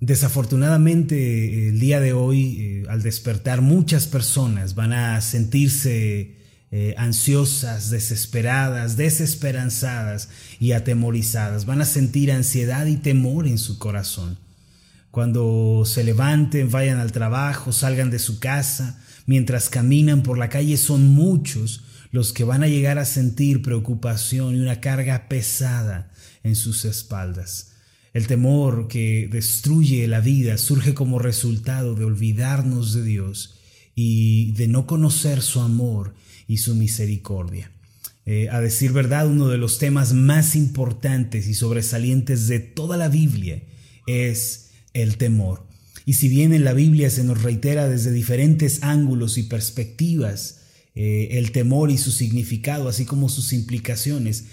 Desafortunadamente, el día de hoy, eh, al despertar, muchas personas van a sentirse eh, ansiosas, desesperadas, desesperanzadas y atemorizadas. Van a sentir ansiedad y temor en su corazón. Cuando se levanten, vayan al trabajo, salgan de su casa, mientras caminan por la calle, son muchos los que van a llegar a sentir preocupación y una carga pesada en sus espaldas. El temor que destruye la vida surge como resultado de olvidarnos de Dios y de no conocer su amor y su misericordia. Eh, a decir verdad, uno de los temas más importantes y sobresalientes de toda la Biblia es el temor. Y si bien en la Biblia se nos reitera desde diferentes ángulos y perspectivas eh, el temor y su significado, así como sus implicaciones,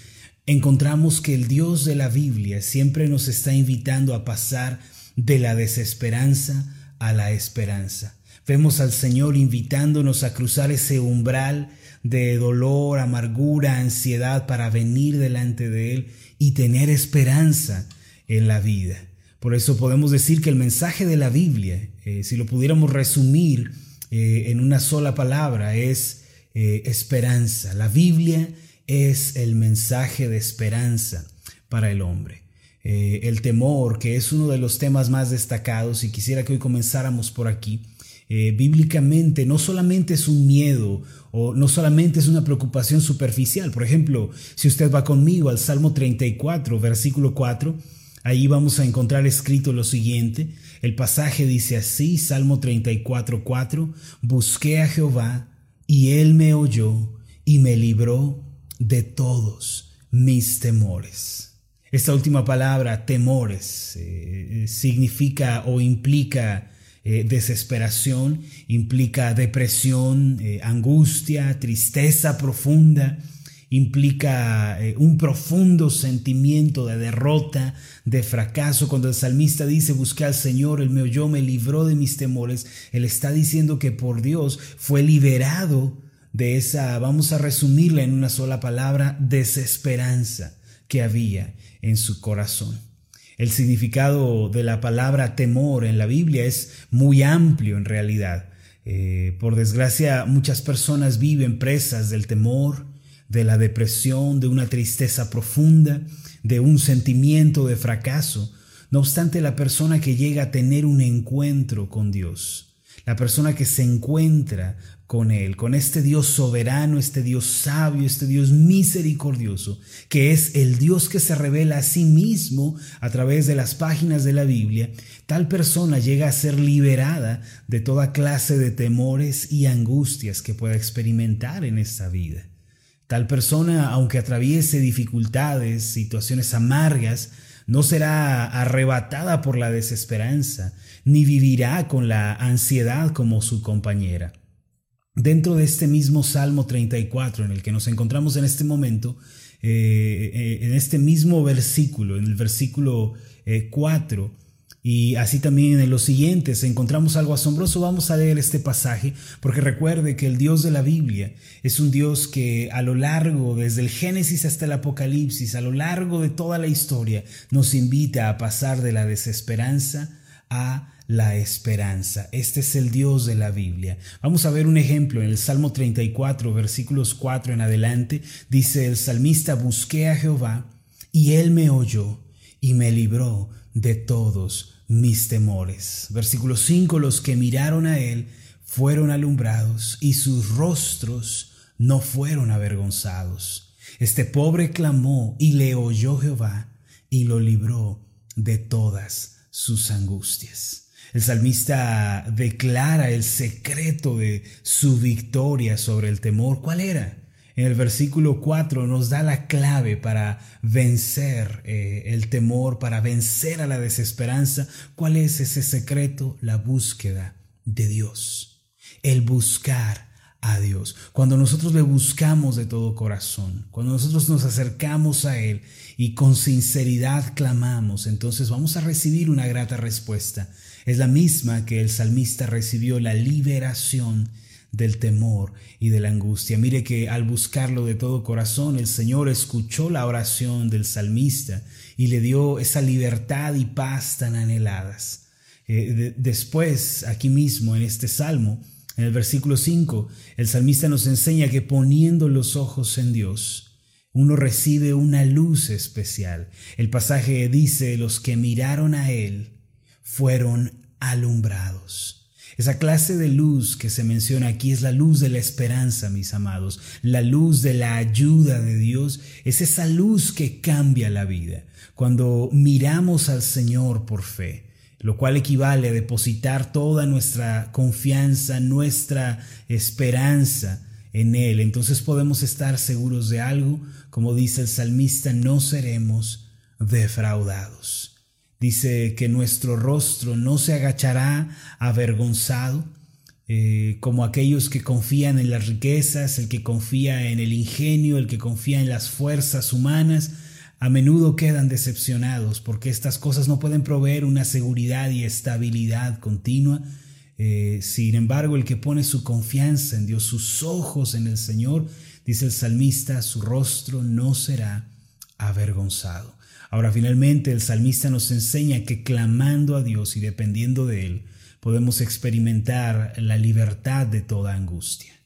encontramos que el Dios de la Biblia siempre nos está invitando a pasar de la desesperanza a la esperanza. Vemos al Señor invitándonos a cruzar ese umbral de dolor, amargura, ansiedad para venir delante de Él y tener esperanza en la vida. Por eso podemos decir que el mensaje de la Biblia, eh, si lo pudiéramos resumir eh, en una sola palabra, es eh, esperanza. La Biblia es el mensaje de esperanza para el hombre. Eh, el temor, que es uno de los temas más destacados, y quisiera que hoy comenzáramos por aquí. Eh, bíblicamente no solamente es un miedo o no solamente es una preocupación superficial. Por ejemplo, si usted va conmigo al Salmo 34, versículo 4, ahí vamos a encontrar escrito lo siguiente. El pasaje dice así, Salmo 34, 4, busqué a Jehová y él me oyó y me libró de todos mis temores. Esta última palabra, temores, eh, significa o implica eh, desesperación, implica depresión, eh, angustia, tristeza profunda, implica un profundo sentimiento de derrota, de fracaso. Cuando el salmista dice, busqué al Señor, Él me oyó, me libró de mis temores, Él está diciendo que por Dios fue liberado de esa, vamos a resumirla en una sola palabra, desesperanza que había en su corazón. El significado de la palabra temor en la Biblia es muy amplio en realidad. Eh, por desgracia, muchas personas viven presas del temor, de la depresión, de una tristeza profunda, de un sentimiento de fracaso. No obstante, la persona que llega a tener un encuentro con Dios, la persona que se encuentra con Él, con este Dios soberano, este Dios sabio, este Dios misericordioso, que es el Dios que se revela a sí mismo a través de las páginas de la Biblia, tal persona llega a ser liberada de toda clase de temores y angustias que pueda experimentar en esta vida. Tal persona, aunque atraviese dificultades, situaciones amargas, no será arrebatada por la desesperanza, ni vivirá con la ansiedad como su compañera. Dentro de este mismo Salmo 34 en el que nos encontramos en este momento, eh, eh, en este mismo versículo, en el versículo 4, eh, y así también en los siguientes encontramos algo asombroso. Vamos a leer este pasaje porque recuerde que el Dios de la Biblia es un Dios que a lo largo, desde el Génesis hasta el Apocalipsis, a lo largo de toda la historia, nos invita a pasar de la desesperanza a la esperanza. Este es el Dios de la Biblia. Vamos a ver un ejemplo en el Salmo 34, versículos 4 en adelante. Dice el salmista, busqué a Jehová y él me oyó y me libró de todos mis temores. Versículo 5, los que miraron a él fueron alumbrados y sus rostros no fueron avergonzados. Este pobre clamó y le oyó Jehová y lo libró de todas sus angustias. El salmista declara el secreto de su victoria sobre el temor. ¿Cuál era? En el versículo 4 nos da la clave para vencer eh, el temor, para vencer a la desesperanza. ¿Cuál es ese secreto? La búsqueda de Dios. El buscar a Dios. Cuando nosotros le buscamos de todo corazón, cuando nosotros nos acercamos a Él y con sinceridad clamamos, entonces vamos a recibir una grata respuesta es la misma que el salmista recibió la liberación del temor y de la angustia. Mire que al buscarlo de todo corazón, el Señor escuchó la oración del salmista y le dio esa libertad y paz tan anheladas. Eh, después, aquí mismo, en este salmo, en el versículo 5, el salmista nos enseña que poniendo los ojos en Dios, uno recibe una luz especial. El pasaje dice, los que miraron a Él fueron alumbrados. Esa clase de luz que se menciona aquí es la luz de la esperanza, mis amados, la luz de la ayuda de Dios, es esa luz que cambia la vida. Cuando miramos al Señor por fe, lo cual equivale a depositar toda nuestra confianza, nuestra esperanza en Él, entonces podemos estar seguros de algo, como dice el salmista, no seremos defraudados. Dice que nuestro rostro no se agachará avergonzado, eh, como aquellos que confían en las riquezas, el que confía en el ingenio, el que confía en las fuerzas humanas, a menudo quedan decepcionados porque estas cosas no pueden proveer una seguridad y estabilidad continua. Eh, sin embargo, el que pone su confianza en Dios, sus ojos en el Señor, dice el salmista, su rostro no será avergonzado. Ahora finalmente el salmista nos enseña que clamando a Dios y dependiendo de Él, podemos experimentar la libertad de toda angustia.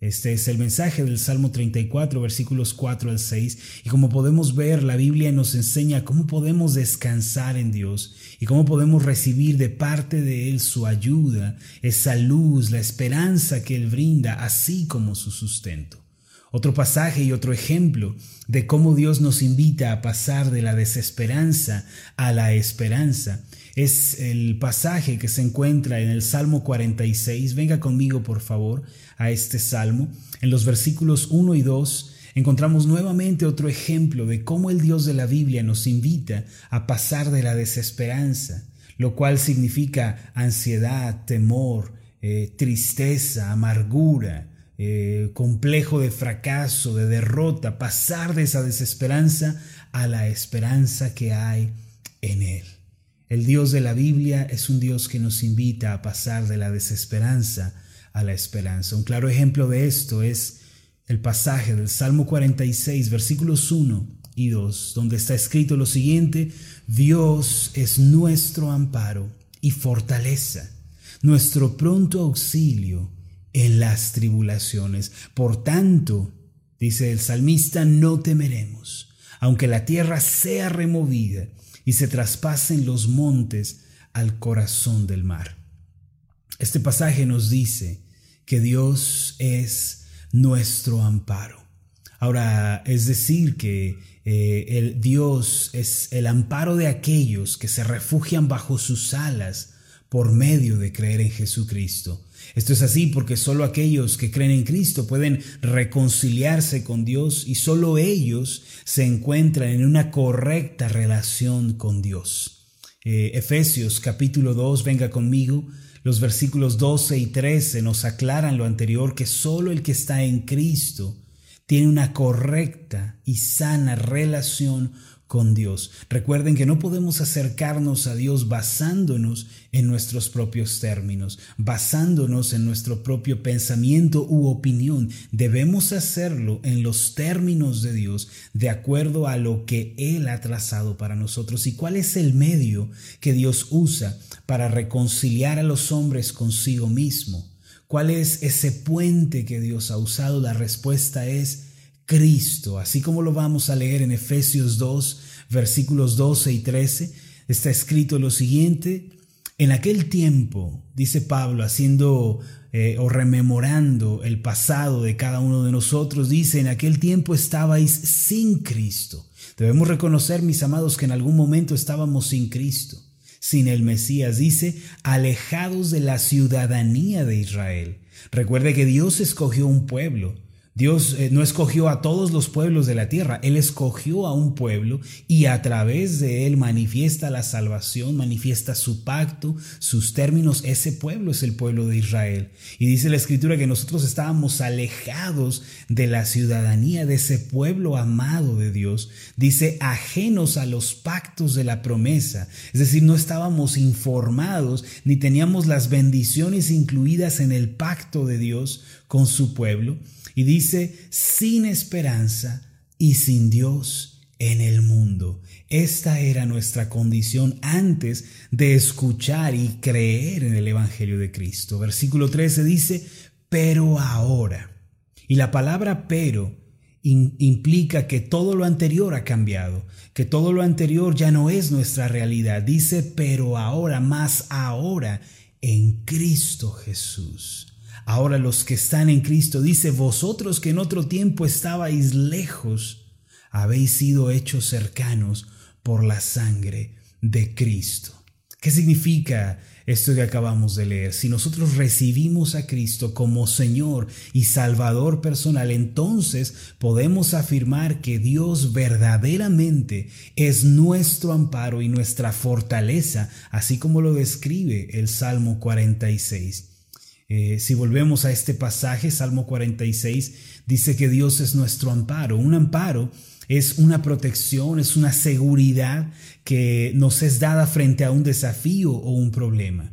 Este es el mensaje del Salmo 34, versículos 4 al 6, y como podemos ver, la Biblia nos enseña cómo podemos descansar en Dios y cómo podemos recibir de parte de Él su ayuda, esa luz, la esperanza que Él brinda, así como su sustento. Otro pasaje y otro ejemplo de cómo Dios nos invita a pasar de la desesperanza a la esperanza es el pasaje que se encuentra en el Salmo 46. Venga conmigo, por favor, a este salmo. En los versículos 1 y 2 encontramos nuevamente otro ejemplo de cómo el Dios de la Biblia nos invita a pasar de la desesperanza, lo cual significa ansiedad, temor, eh, tristeza, amargura, eh, complejo de fracaso, de derrota, pasar de esa desesperanza a la esperanza que hay en Él. El Dios de la Biblia es un Dios que nos invita a pasar de la desesperanza a la esperanza. Un claro ejemplo de esto es el pasaje del Salmo 46, versículos 1 y 2, donde está escrito lo siguiente, Dios es nuestro amparo y fortaleza, nuestro pronto auxilio en las tribulaciones. Por tanto, dice el salmista, no temeremos, aunque la tierra sea removida y se traspasen los montes al corazón del mar. Este pasaje nos dice que Dios es nuestro amparo. Ahora, es decir, que eh, el Dios es el amparo de aquellos que se refugian bajo sus alas por medio de creer en Jesucristo. Esto es así porque solo aquellos que creen en Cristo pueden reconciliarse con Dios y solo ellos se encuentran en una correcta relación con Dios. Eh, Efesios capítulo 2, venga conmigo, los versículos 12 y 13 nos aclaran lo anterior, que solo el que está en Cristo tiene una correcta y sana relación con Dios. Recuerden que no podemos acercarnos a Dios basándonos en nuestros propios términos, basándonos en nuestro propio pensamiento u opinión. Debemos hacerlo en los términos de Dios, de acuerdo a lo que Él ha trazado para nosotros. ¿Y cuál es el medio que Dios usa para reconciliar a los hombres consigo mismo? ¿Cuál es ese puente que Dios ha usado? La respuesta es Cristo, así como lo vamos a leer en Efesios 2, versículos 12 y 13, está escrito lo siguiente, en aquel tiempo, dice Pablo, haciendo eh, o rememorando el pasado de cada uno de nosotros, dice, en aquel tiempo estabais sin Cristo. Debemos reconocer, mis amados, que en algún momento estábamos sin Cristo, sin el Mesías, dice, alejados de la ciudadanía de Israel. Recuerde que Dios escogió un pueblo, Dios eh, no escogió a todos los pueblos de la tierra, Él escogió a un pueblo y a través de Él manifiesta la salvación, manifiesta su pacto, sus términos. Ese pueblo es el pueblo de Israel. Y dice la escritura que nosotros estábamos alejados de la ciudadanía de ese pueblo amado de Dios. Dice ajenos a los pactos de la promesa. Es decir, no estábamos informados ni teníamos las bendiciones incluidas en el pacto de Dios con su pueblo. Y dice, sin esperanza y sin Dios, en el mundo. Esta era nuestra condición antes de escuchar y creer en el Evangelio de Cristo. Versículo 13 dice, pero ahora. Y la palabra pero implica que todo lo anterior ha cambiado, que todo lo anterior ya no es nuestra realidad. Dice, pero ahora, más ahora, en Cristo Jesús. Ahora los que están en Cristo, dice, vosotros que en otro tiempo estabais lejos, habéis sido hechos cercanos por la sangre de Cristo. ¿Qué significa esto que acabamos de leer? Si nosotros recibimos a Cristo como Señor y Salvador personal, entonces podemos afirmar que Dios verdaderamente es nuestro amparo y nuestra fortaleza, así como lo describe el Salmo 46. Eh, si volvemos a este pasaje, Salmo 46 dice que Dios es nuestro amparo, un amparo es una protección, es una seguridad que nos es dada frente a un desafío o un problema.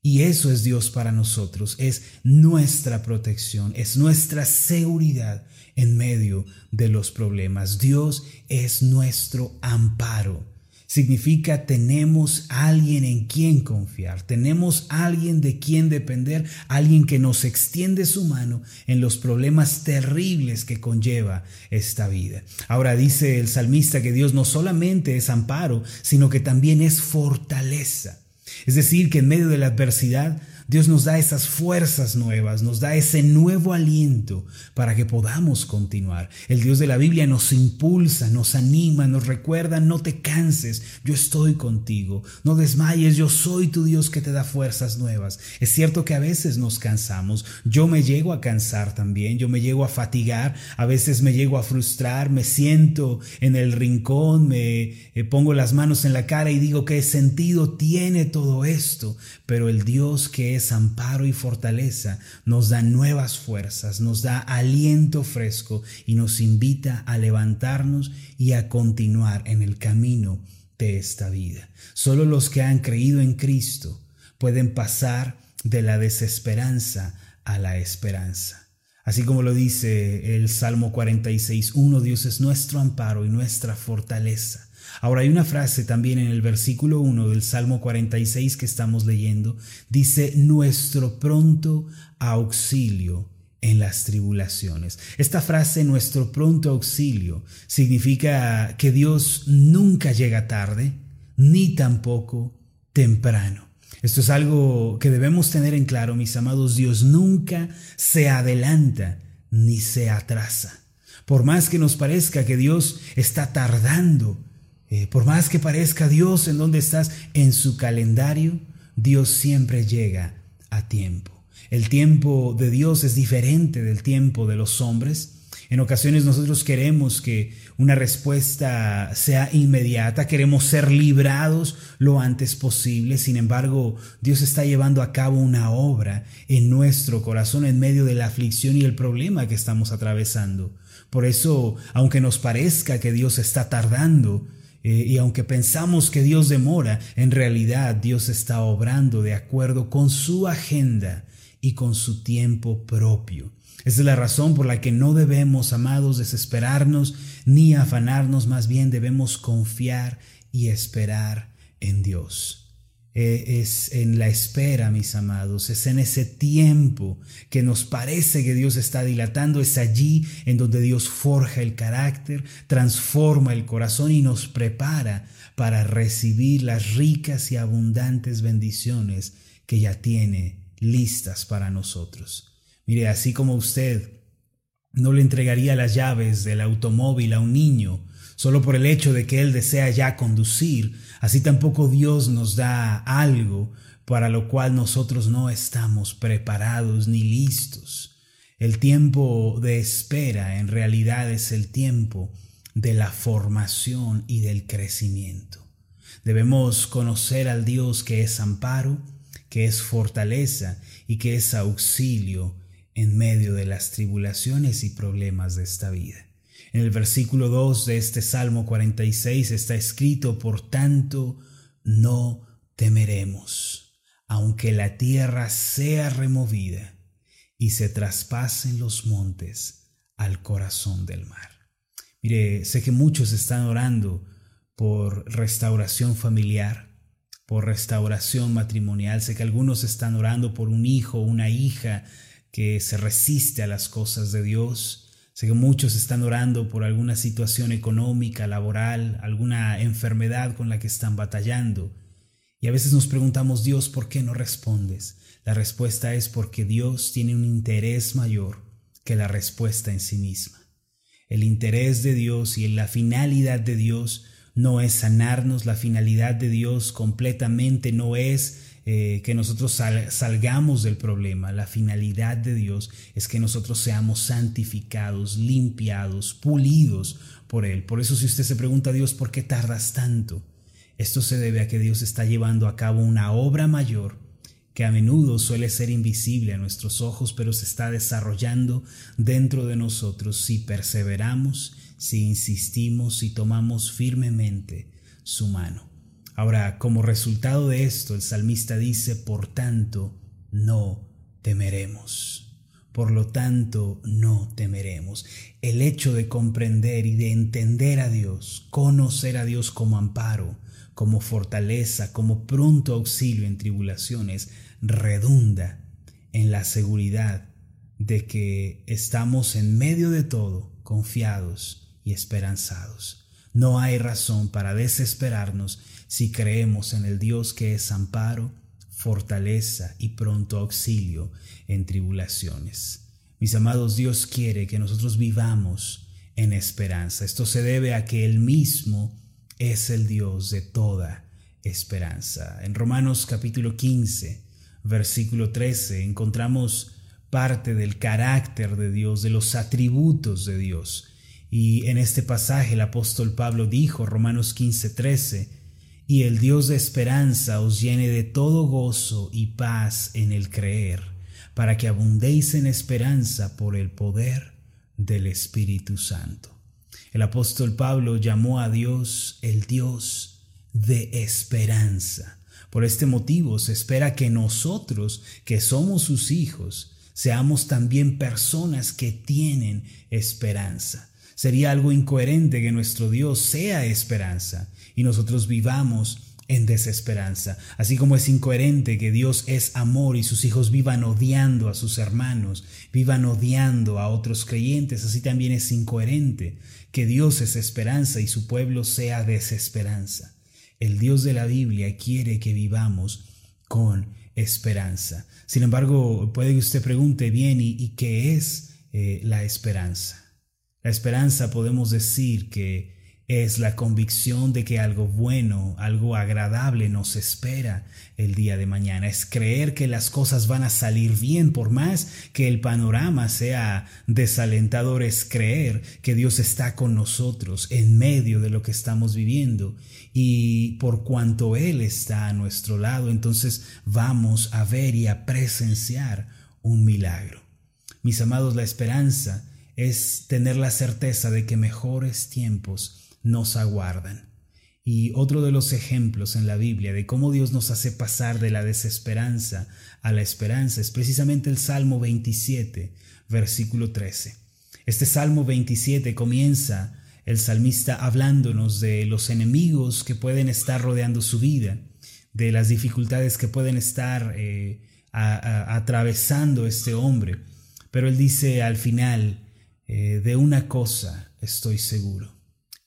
Y eso es Dios para nosotros, es nuestra protección, es nuestra seguridad en medio de los problemas. Dios es nuestro amparo significa tenemos alguien en quien confiar, tenemos alguien de quien depender, alguien que nos extiende su mano en los problemas terribles que conlleva esta vida. Ahora dice el salmista que Dios no solamente es amparo, sino que también es fortaleza. Es decir, que en medio de la adversidad Dios nos da esas fuerzas nuevas, nos da ese nuevo aliento para que podamos continuar. El Dios de la Biblia nos impulsa, nos anima, nos recuerda, no te canses, yo estoy contigo, no desmayes, yo soy tu Dios que te da fuerzas nuevas. Es cierto que a veces nos cansamos, yo me llego a cansar también, yo me llego a fatigar, a veces me llego a frustrar, me siento en el rincón, me eh, pongo las manos en la cara y digo qué sentido tiene todo esto, pero el Dios que es amparo y fortaleza, nos da nuevas fuerzas, nos da aliento fresco y nos invita a levantarnos y a continuar en el camino de esta vida. Solo los que han creído en Cristo pueden pasar de la desesperanza a la esperanza. Así como lo dice el Salmo 46.1, Dios es nuestro amparo y nuestra fortaleza. Ahora hay una frase también en el versículo 1 del Salmo 46 que estamos leyendo. Dice, nuestro pronto auxilio en las tribulaciones. Esta frase, nuestro pronto auxilio, significa que Dios nunca llega tarde, ni tampoco temprano. Esto es algo que debemos tener en claro, mis amados. Dios nunca se adelanta ni se atrasa. Por más que nos parezca que Dios está tardando eh, por más que parezca Dios en donde estás en su calendario, Dios siempre llega a tiempo. El tiempo de Dios es diferente del tiempo de los hombres. En ocasiones nosotros queremos que una respuesta sea inmediata, queremos ser librados lo antes posible. Sin embargo, Dios está llevando a cabo una obra en nuestro corazón en medio de la aflicción y el problema que estamos atravesando. Por eso, aunque nos parezca que Dios está tardando, eh, y aunque pensamos que Dios demora, en realidad Dios está obrando de acuerdo con su agenda y con su tiempo propio. Esa es la razón por la que no debemos, amados, desesperarnos ni afanarnos, más bien debemos confiar y esperar en Dios. Eh, es en la espera, mis amados, es en ese tiempo que nos parece que Dios está dilatando, es allí en donde Dios forja el carácter, transforma el corazón y nos prepara para recibir las ricas y abundantes bendiciones que ya tiene listas para nosotros. Mire, así como usted no le entregaría las llaves del automóvil a un niño, solo por el hecho de que Él desea ya conducir, así tampoco Dios nos da algo para lo cual nosotros no estamos preparados ni listos. El tiempo de espera en realidad es el tiempo de la formación y del crecimiento. Debemos conocer al Dios que es amparo, que es fortaleza y que es auxilio en medio de las tribulaciones y problemas de esta vida. En el versículo 2 de este Salmo 46 está escrito, por tanto, no temeremos, aunque la tierra sea removida y se traspasen los montes al corazón del mar. Mire, sé que muchos están orando por restauración familiar, por restauración matrimonial. Sé que algunos están orando por un hijo una hija que se resiste a las cosas de Dios. Sé que muchos están orando por alguna situación económica, laboral, alguna enfermedad con la que están batallando. Y a veces nos preguntamos, Dios, ¿por qué no respondes? La respuesta es porque Dios tiene un interés mayor que la respuesta en sí misma. El interés de Dios y la finalidad de Dios no es sanarnos, la finalidad de Dios completamente no es eh, que nosotros salgamos del problema, la finalidad de Dios es que nosotros seamos santificados, limpiados, pulidos por Él. Por eso si usted se pregunta a Dios, ¿por qué tardas tanto? Esto se debe a que Dios está llevando a cabo una obra mayor que a menudo suele ser invisible a nuestros ojos, pero se está desarrollando dentro de nosotros si perseveramos si insistimos y tomamos firmemente su mano. Ahora, como resultado de esto, el salmista dice, por tanto, no temeremos. Por lo tanto, no temeremos. El hecho de comprender y de entender a Dios, conocer a Dios como amparo, como fortaleza, como pronto auxilio en tribulaciones, redunda en la seguridad de que estamos en medio de todo confiados y esperanzados. No hay razón para desesperarnos si creemos en el Dios que es amparo, fortaleza y pronto auxilio en tribulaciones. Mis amados, Dios quiere que nosotros vivamos en esperanza. Esto se debe a que Él mismo es el Dios de toda esperanza. En Romanos capítulo 15, versículo 13, encontramos parte del carácter de Dios, de los atributos de Dios. Y en este pasaje el apóstol Pablo dijo, Romanos 15:13, y el Dios de esperanza os llene de todo gozo y paz en el creer, para que abundéis en esperanza por el poder del Espíritu Santo. El apóstol Pablo llamó a Dios el Dios de esperanza. Por este motivo se espera que nosotros, que somos sus hijos, seamos también personas que tienen esperanza. Sería algo incoherente que nuestro Dios sea esperanza y nosotros vivamos en desesperanza. Así como es incoherente que Dios es amor y sus hijos vivan odiando a sus hermanos, vivan odiando a otros creyentes, así también es incoherente que Dios es esperanza y su pueblo sea desesperanza. El Dios de la Biblia quiere que vivamos con esperanza. Sin embargo, puede que usted pregunte bien, ¿y, qué es eh, la esperanza? La esperanza podemos decir que es la convicción de que algo bueno, algo agradable nos espera el día de mañana. Es creer que las cosas van a salir bien por más que el panorama sea desalentador. Es creer que Dios está con nosotros en medio de lo que estamos viviendo. Y por cuanto Él está a nuestro lado, entonces vamos a ver y a presenciar un milagro. Mis amados, la esperanza es tener la certeza de que mejores tiempos nos aguardan. Y otro de los ejemplos en la Biblia de cómo Dios nos hace pasar de la desesperanza a la esperanza es precisamente el Salmo 27, versículo 13. Este Salmo 27 comienza el salmista hablándonos de los enemigos que pueden estar rodeando su vida, de las dificultades que pueden estar eh, atravesando este hombre. Pero él dice al final, eh, de una cosa estoy seguro,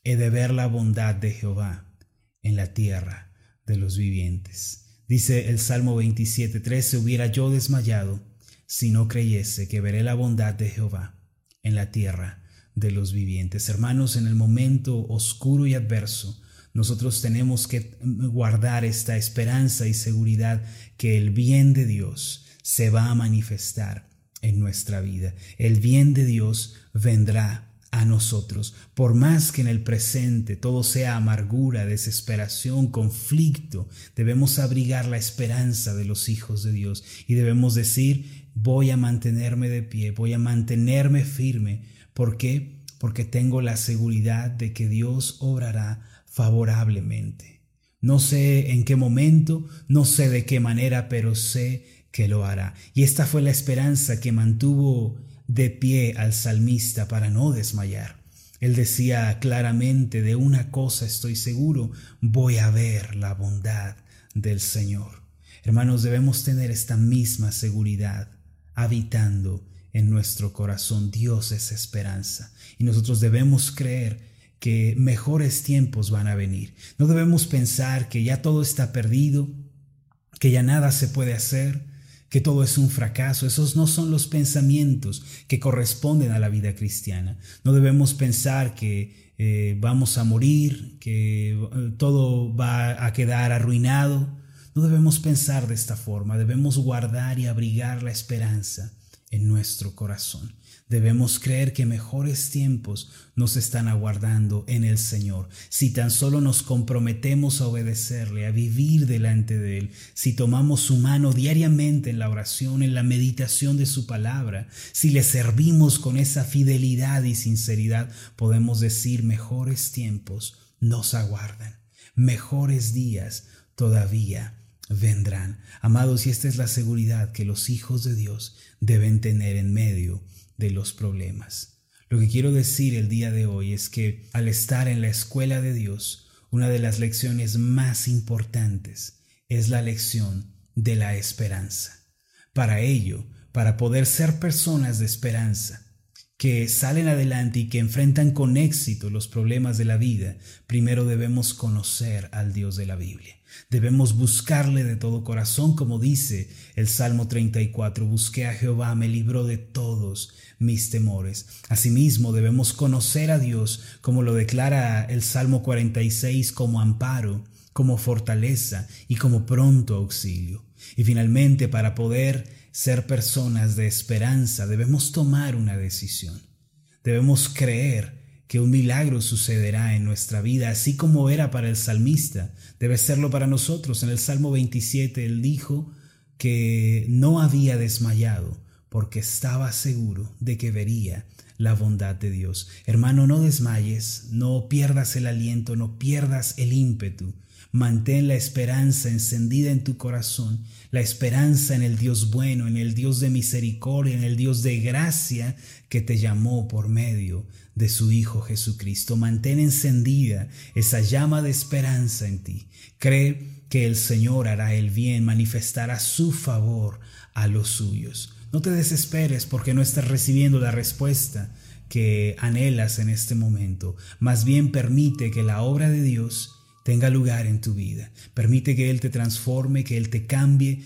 he de ver la bondad de Jehová en la tierra de los vivientes. Dice el Salmo 27, 13, hubiera yo desmayado si no creyese que veré la bondad de Jehová en la tierra de los vivientes. Hermanos, en el momento oscuro y adverso, nosotros tenemos que guardar esta esperanza y seguridad que el bien de Dios se va a manifestar en nuestra vida. El bien de Dios vendrá a nosotros, por más que en el presente todo sea amargura, desesperación, conflicto, debemos abrigar la esperanza de los hijos de Dios y debemos decir, voy a mantenerme de pie, voy a mantenerme firme. ¿Por qué? Porque tengo la seguridad de que Dios obrará favorablemente. No sé en qué momento, no sé de qué manera, pero sé que lo hará. Y esta fue la esperanza que mantuvo de pie al salmista para no desmayar. Él decía claramente, de una cosa estoy seguro, voy a ver la bondad del Señor. Hermanos, debemos tener esta misma seguridad habitando en nuestro corazón. Dios es esperanza y nosotros debemos creer que mejores tiempos van a venir. No debemos pensar que ya todo está perdido, que ya nada se puede hacer, que todo es un fracaso. Esos no son los pensamientos que corresponden a la vida cristiana. No debemos pensar que eh, vamos a morir, que eh, todo va a quedar arruinado. No debemos pensar de esta forma. Debemos guardar y abrigar la esperanza en nuestro corazón. Debemos creer que mejores tiempos nos están aguardando en el Señor. Si tan solo nos comprometemos a obedecerle, a vivir delante de Él, si tomamos su mano diariamente en la oración, en la meditación de su palabra, si le servimos con esa fidelidad y sinceridad, podemos decir mejores tiempos nos aguardan, mejores días todavía vendrán. Amados, y esta es la seguridad que los hijos de Dios deben tener en medio de los problemas. Lo que quiero decir el día de hoy es que al estar en la escuela de Dios, una de las lecciones más importantes es la lección de la esperanza. Para ello, para poder ser personas de esperanza, que salen adelante y que enfrentan con éxito los problemas de la vida, primero debemos conocer al Dios de la Biblia. Debemos buscarle de todo corazón, como dice el Salmo 34, busqué a Jehová, me libró de todos mis temores. Asimismo, debemos conocer a Dios, como lo declara el Salmo 46, como amparo, como fortaleza y como pronto auxilio. Y finalmente, para poder ser personas de esperanza, debemos tomar una decisión. Debemos creer que un milagro sucederá en nuestra vida, así como era para el salmista, debe serlo para nosotros. En el Salmo 27 él dijo que no había desmayado porque estaba seguro de que vería la bondad de Dios. Hermano, no desmayes, no pierdas el aliento, no pierdas el ímpetu. Mantén la esperanza encendida en tu corazón, la esperanza en el Dios bueno, en el Dios de misericordia, en el Dios de gracia que te llamó por medio de su Hijo Jesucristo. Mantén encendida esa llama de esperanza en ti. Cree que el Señor hará el bien, manifestará su favor a los suyos. No te desesperes porque no estás recibiendo la respuesta que anhelas en este momento. Más bien permite que la obra de Dios tenga lugar en tu vida. Permite que Él te transforme, que Él te cambie,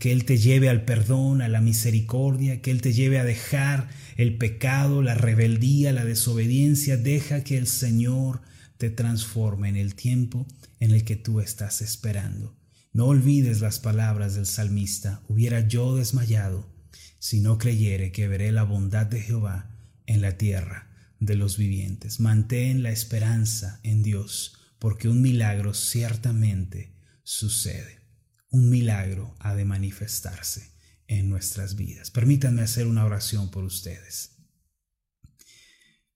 que Él te lleve al perdón, a la misericordia, que Él te lleve a dejar el pecado, la rebeldía, la desobediencia. Deja que el Señor te transforme en el tiempo en el que tú estás esperando. No olvides las palabras del salmista, hubiera yo desmayado si no creyere que veré la bondad de Jehová en la tierra de los vivientes. Mantén la esperanza en Dios porque un milagro ciertamente sucede. Un milagro ha de manifestarse en nuestras vidas. Permítanme hacer una oración por ustedes.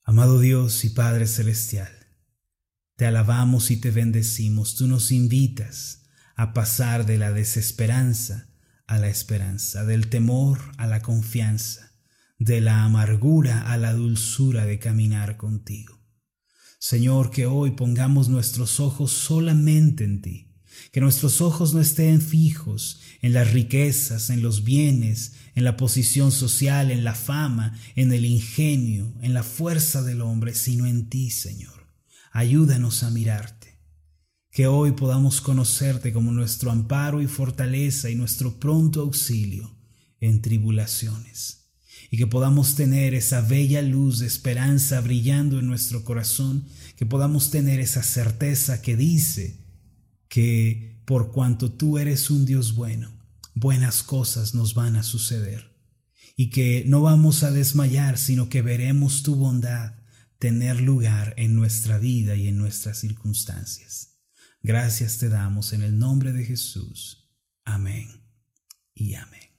Amado Dios y Padre Celestial, te alabamos y te bendecimos. Tú nos invitas a pasar de la desesperanza a la esperanza, del temor a la confianza, de la amargura a la dulzura de caminar contigo. Señor, que hoy pongamos nuestros ojos solamente en ti, que nuestros ojos no estén fijos en las riquezas, en los bienes, en la posición social, en la fama, en el ingenio, en la fuerza del hombre, sino en ti, Señor. Ayúdanos a mirarte. Que hoy podamos conocerte como nuestro amparo y fortaleza y nuestro pronto auxilio en tribulaciones y que podamos tener esa bella luz de esperanza brillando en nuestro corazón, que podamos tener esa certeza que dice que por cuanto tú eres un Dios bueno, buenas cosas nos van a suceder y que no vamos a desmayar, sino que veremos tu bondad tener lugar en nuestra vida y en nuestras circunstancias. Gracias te damos en el nombre de Jesús. Amén y amén.